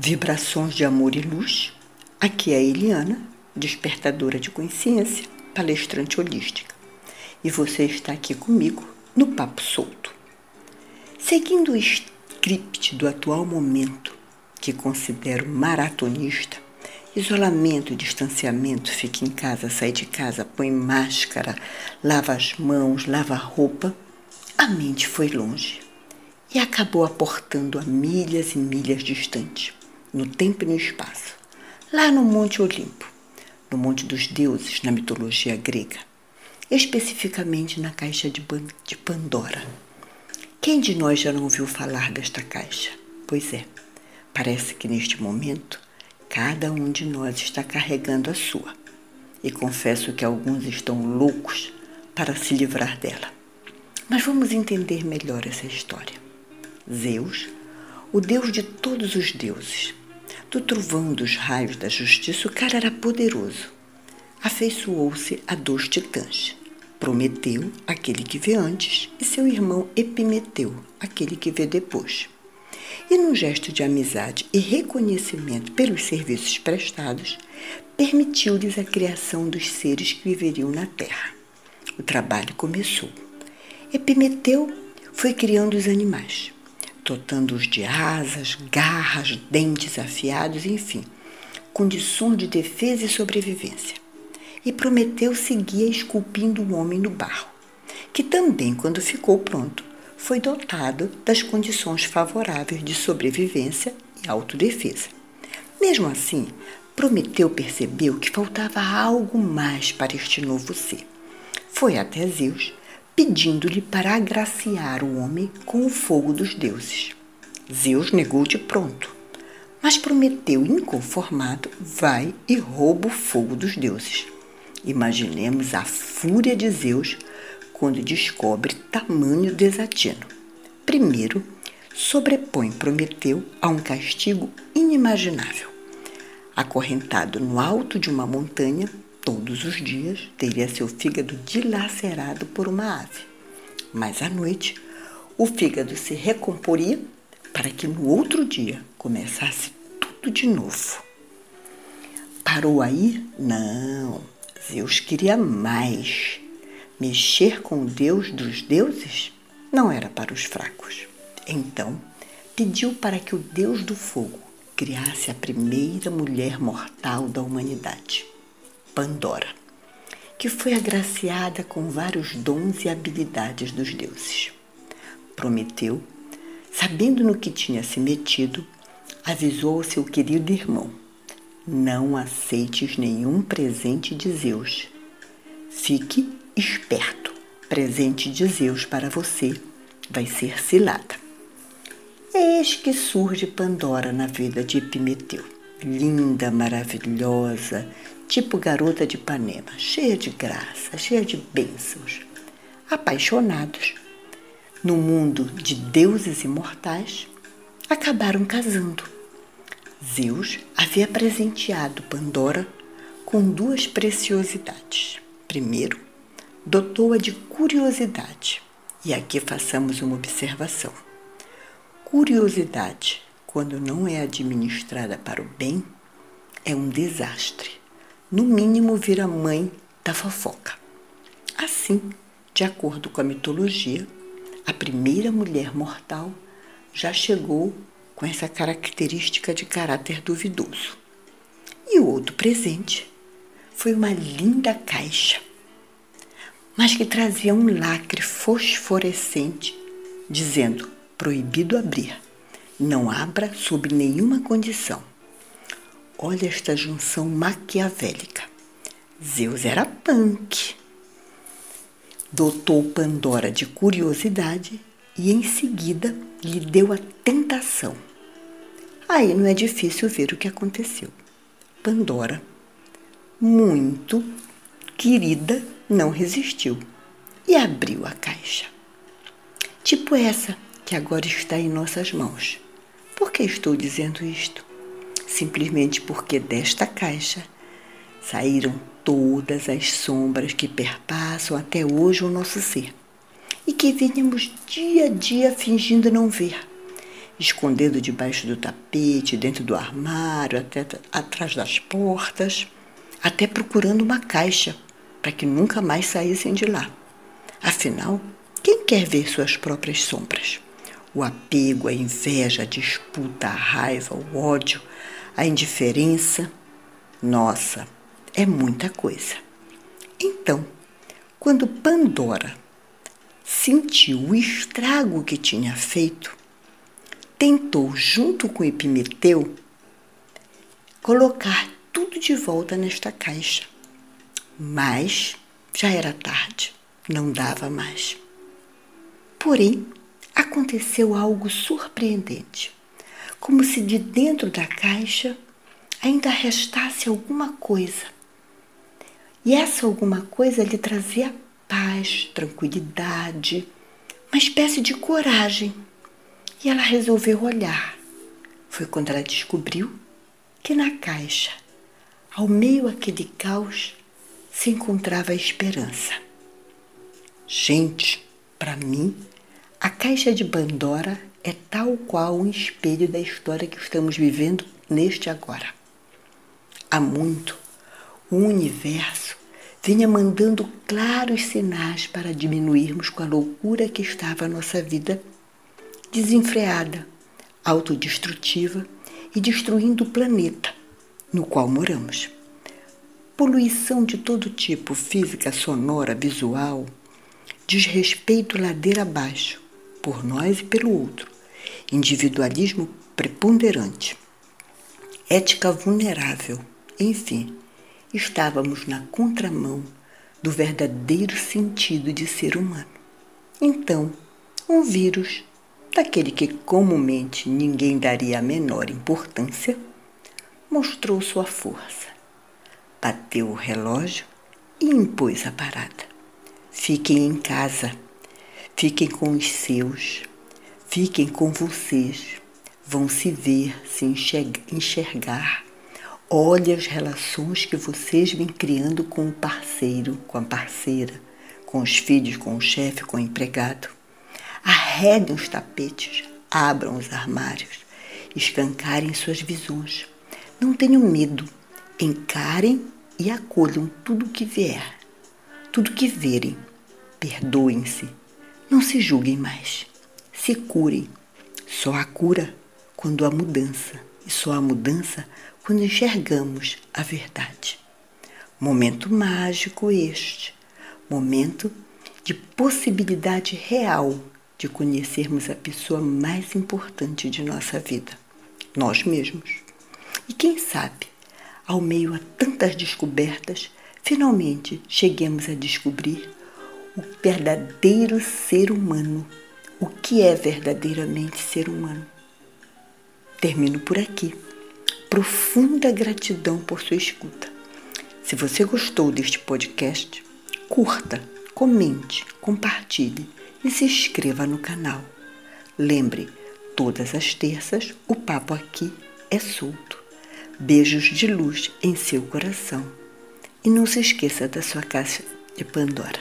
Vibrações de amor e luz. Aqui é a Eliana, despertadora de consciência, palestrante holística. E você está aqui comigo no Papo Solto. Seguindo o script do atual momento, que considero maratonista, isolamento distanciamento, fica em casa, sai de casa, põe máscara, lava as mãos, lava a roupa, a mente foi longe e acabou aportando a milhas e milhas distante no tempo e no espaço, lá no Monte Olimpo, no Monte dos Deuses, na mitologia grega, especificamente na caixa de Pandora. Quem de nós já não ouviu falar desta caixa? Pois é, parece que neste momento cada um de nós está carregando a sua. E confesso que alguns estão loucos para se livrar dela. Mas vamos entender melhor essa história. Zeus, o deus de todos os deuses, do trovão dos raios da justiça, o cara era poderoso. Afeiçoou-se a dois titãs, Prometeu, aquele que vê antes, e seu irmão Epimeteu, aquele que vê depois. E num gesto de amizade e reconhecimento pelos serviços prestados, permitiu-lhes a criação dos seres que viveriam na terra. O trabalho começou. Epimeteu foi criando os animais dotando-os de asas, garras, dentes afiados, enfim, condições de defesa e sobrevivência. E Prometeu seguia esculpindo o homem no barro, que também, quando ficou pronto, foi dotado das condições favoráveis de sobrevivência e autodefesa. Mesmo assim, Prometeu percebeu que faltava algo mais para este novo ser. Foi até Zeus pedindo-lhe para agraciar o homem com o fogo dos deuses. Zeus negou de pronto, mas Prometeu, inconformado, vai e rouba o fogo dos deuses. Imaginemos a fúria de Zeus quando descobre tamanho desatino. Primeiro, sobrepõe Prometeu a um castigo inimaginável. Acorrentado no alto de uma montanha, todos os dias teria seu fígado dilacerado por uma ave. Mas à noite, o fígado se recomporia para que no outro dia começasse tudo de novo. Parou aí? Não. Zeus queria mais. Mexer com o Deus dos deuses não era para os fracos. Então, pediu para que o Deus do fogo criasse a primeira mulher mortal da humanidade. Pandora, que foi agraciada com vários dons e habilidades dos deuses. Prometeu, sabendo no que tinha se metido, avisou ao seu querido irmão: Não aceites nenhum presente de Zeus. Fique esperto. Presente de Zeus para você vai ser cilada. Eis que surge Pandora na vida de Epimeteu. Linda, maravilhosa, tipo garota de Ipanema, cheia de graça, cheia de bênçãos. Apaixonados, no mundo de deuses imortais, acabaram casando. Zeus havia presenteado Pandora com duas preciosidades. Primeiro, dotou-a de curiosidade. E aqui façamos uma observação. Curiosidade, quando não é administrada para o bem, é um desastre no mínimo vira mãe da fofoca. Assim, de acordo com a mitologia, a primeira mulher mortal já chegou com essa característica de caráter duvidoso. E o outro presente foi uma linda caixa, mas que trazia um lacre fosforescente dizendo: proibido abrir, não abra sob nenhuma condição. Olha esta junção maquiavélica. Zeus era punk. Dotou Pandora de curiosidade e em seguida lhe deu a tentação. Aí não é difícil ver o que aconteceu. Pandora, muito querida, não resistiu e abriu a caixa. Tipo essa que agora está em nossas mãos. Por que estou dizendo isto? Simplesmente porque desta caixa saíram todas as sombras que perpassam até hoje o nosso ser e que vínhamos dia a dia fingindo não ver, escondendo debaixo do tapete, dentro do armário, até atrás das portas, até procurando uma caixa para que nunca mais saíssem de lá. Afinal, quem quer ver suas próprias sombras? O apego, a inveja, a disputa, a raiva, o ódio, a indiferença. Nossa, é muita coisa. Então, quando Pandora sentiu o estrago que tinha feito, tentou, junto com Epimeteu, colocar tudo de volta nesta caixa. Mas já era tarde, não dava mais. Porém, aconteceu algo surpreendente, como se de dentro da caixa ainda restasse alguma coisa. E essa alguma coisa lhe trazia paz, tranquilidade, uma espécie de coragem. E ela resolveu olhar. Foi quando ela descobriu que na caixa, ao meio aquele caos, se encontrava a esperança. Gente, para mim, a caixa de Pandora é tal qual um espelho da história que estamos vivendo neste agora. Há muito, o universo vinha mandando claros sinais para diminuirmos com a loucura que estava a nossa vida desenfreada, autodestrutiva e destruindo o planeta no qual moramos. Poluição de todo tipo, física, sonora, visual, desrespeito ladeira abaixo, por nós e pelo outro, individualismo preponderante, ética vulnerável, enfim, estávamos na contramão do verdadeiro sentido de ser humano. Então, um vírus, daquele que comumente ninguém daria a menor importância, mostrou sua força, bateu o relógio e impôs a parada. Fiquem em casa, fiquem com os seus, fiquem com vocês, vão se ver, se enxergar Olhe as relações que vocês vêm criando com o parceiro, com a parceira, com os filhos, com o chefe, com o empregado. Arredem os tapetes, abram os armários, escancarem suas visões. Não tenham medo, encarem e acolham tudo o que vier, tudo que verem. Perdoem-se, não se julguem mais, se curem. Só há cura quando há mudança, e só há mudança quando enxergamos a verdade. Momento mágico este, momento de possibilidade real de conhecermos a pessoa mais importante de nossa vida, nós mesmos. E quem sabe, ao meio a tantas descobertas, finalmente cheguemos a descobrir o verdadeiro ser humano, o que é verdadeiramente ser humano. Termino por aqui profunda gratidão por sua escuta. Se você gostou deste podcast, curta, comente, compartilhe e se inscreva no canal. Lembre, todas as terças o papo aqui é solto. Beijos de luz em seu coração. E não se esqueça da sua caixa de Pandora.